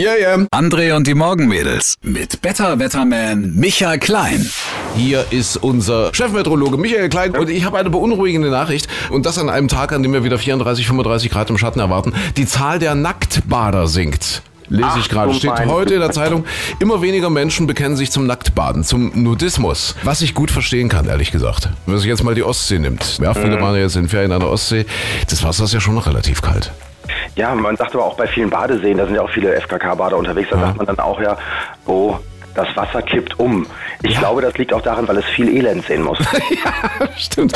Yeah, yeah. André und die Morgenmädels mit Better Wetterman Michael Klein. Hier ist unser Chefmeteorologe Michael Klein und ich habe eine beunruhigende Nachricht und das an einem Tag, an dem wir wieder 34, 35 Grad im Schatten erwarten. Die Zahl der Nacktbader sinkt. Lese ich gerade. Steht heute in der Zeitung. Immer weniger Menschen bekennen sich zum Nacktbaden, zum Nudismus. Was ich gut verstehen kann, ehrlich gesagt. Wenn man sich jetzt mal die Ostsee nimmt. Ja, viele Mhm. waren ja jetzt in Ferien an der Ostsee. Das Wasser ist ja schon noch relativ kalt. Ja, man sagt aber auch bei vielen Badeseen, da sind ja auch viele FKK-Bader unterwegs, da sagt man dann auch ja, oh, das Wasser kippt um. Ich glaube, das liegt auch daran, weil es viel Elend sehen muss. Stimmt.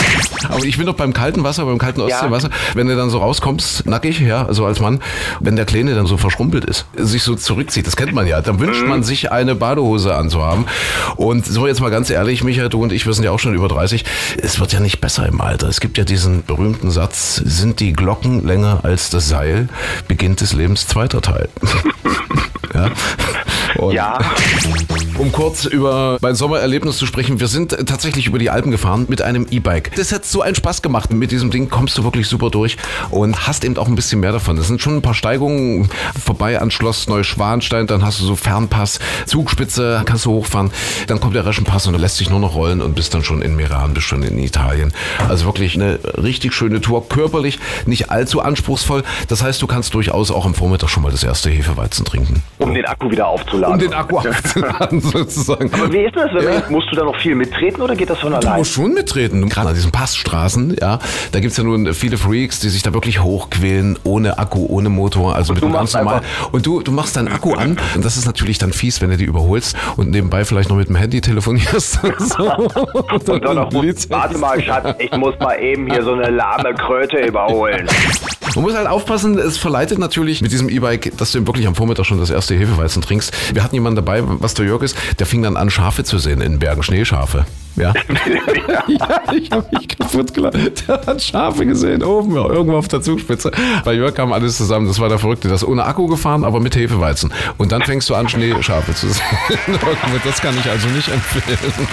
Aber ich bin doch beim kalten Wasser, beim kalten Ja. Ostseewasser, wenn du dann so rauskommst, nackig, ja, also als Mann, wenn der Kleine dann so verschrumpelt ist, sich so zurückzieht, das kennt man ja, dann wünscht man sich eine Badehose anzuhaben. Und so jetzt mal ganz ehrlich, Micha, du und ich, wir sind ja auch schon über 30, es wird ja nicht besser im Alter. Es gibt ja diesen berühmten Satz, sind die Glocken länger als das Seil, beginnt des Lebens zweiter Teil. ja. Und ja, um kurz über mein Sommererlebnis zu sprechen, wir sind tatsächlich über die Alpen gefahren mit einem E-Bike. Das hat so einen Spaß gemacht. Mit diesem Ding kommst du wirklich super durch und hast eben auch ein bisschen mehr davon. Das sind schon ein paar Steigungen vorbei an Schloss Neuschwanstein, dann hast du so Fernpass, Zugspitze, kannst du hochfahren, dann kommt der Reschenpass und du lässt dich nur noch rollen und bist dann schon in Meran, bist schon in Italien. Also wirklich eine richtig schöne Tour, körperlich nicht allzu anspruchsvoll. Das heißt, du kannst durchaus auch am Vormittag schon mal das erste Hefeweizen trinken. um den Akku wieder aufzuladen. Um den Akku aufzuladen sozusagen. Aber wie ist das? Ja. musst du da noch viel mittreten oder geht das von Du allein? musst schon mitreden. Gerade an diesen Passstraßen, ja, da gibt's ja nun viele Freaks, die sich da wirklich hochquälen, ohne Akku, ohne Motor, also mit du einem ganz normal. Und du, du machst deinen Akku an und das ist natürlich dann fies, wenn du die überholst und nebenbei vielleicht noch mit dem Handy telefonierst. so. Und dann noch, warte mal, Schatz, ich muss mal eben hier so eine lahme Kröte überholen. Man muss halt aufpassen, es verleitet natürlich mit diesem E-Bike, dass du eben wirklich am Vormittag schon das erste Hefeweizen trinkst. Wir hatten jemanden dabei, was der Jörg ist, der fing dann an, Schafe zu sehen in Bergen, Schneeschafe. Ja. ja, ich habe mich kaputt gelacht. Der hat Schafe gesehen, oben, ja, irgendwo auf der Zugspitze. Bei Jörg kam alles zusammen. Das war der Verrückte. Das ist ohne Akku gefahren, aber mit Hefeweizen. Und dann fängst du an, Schneeschafe zu sehen. das kann ich also nicht empfehlen.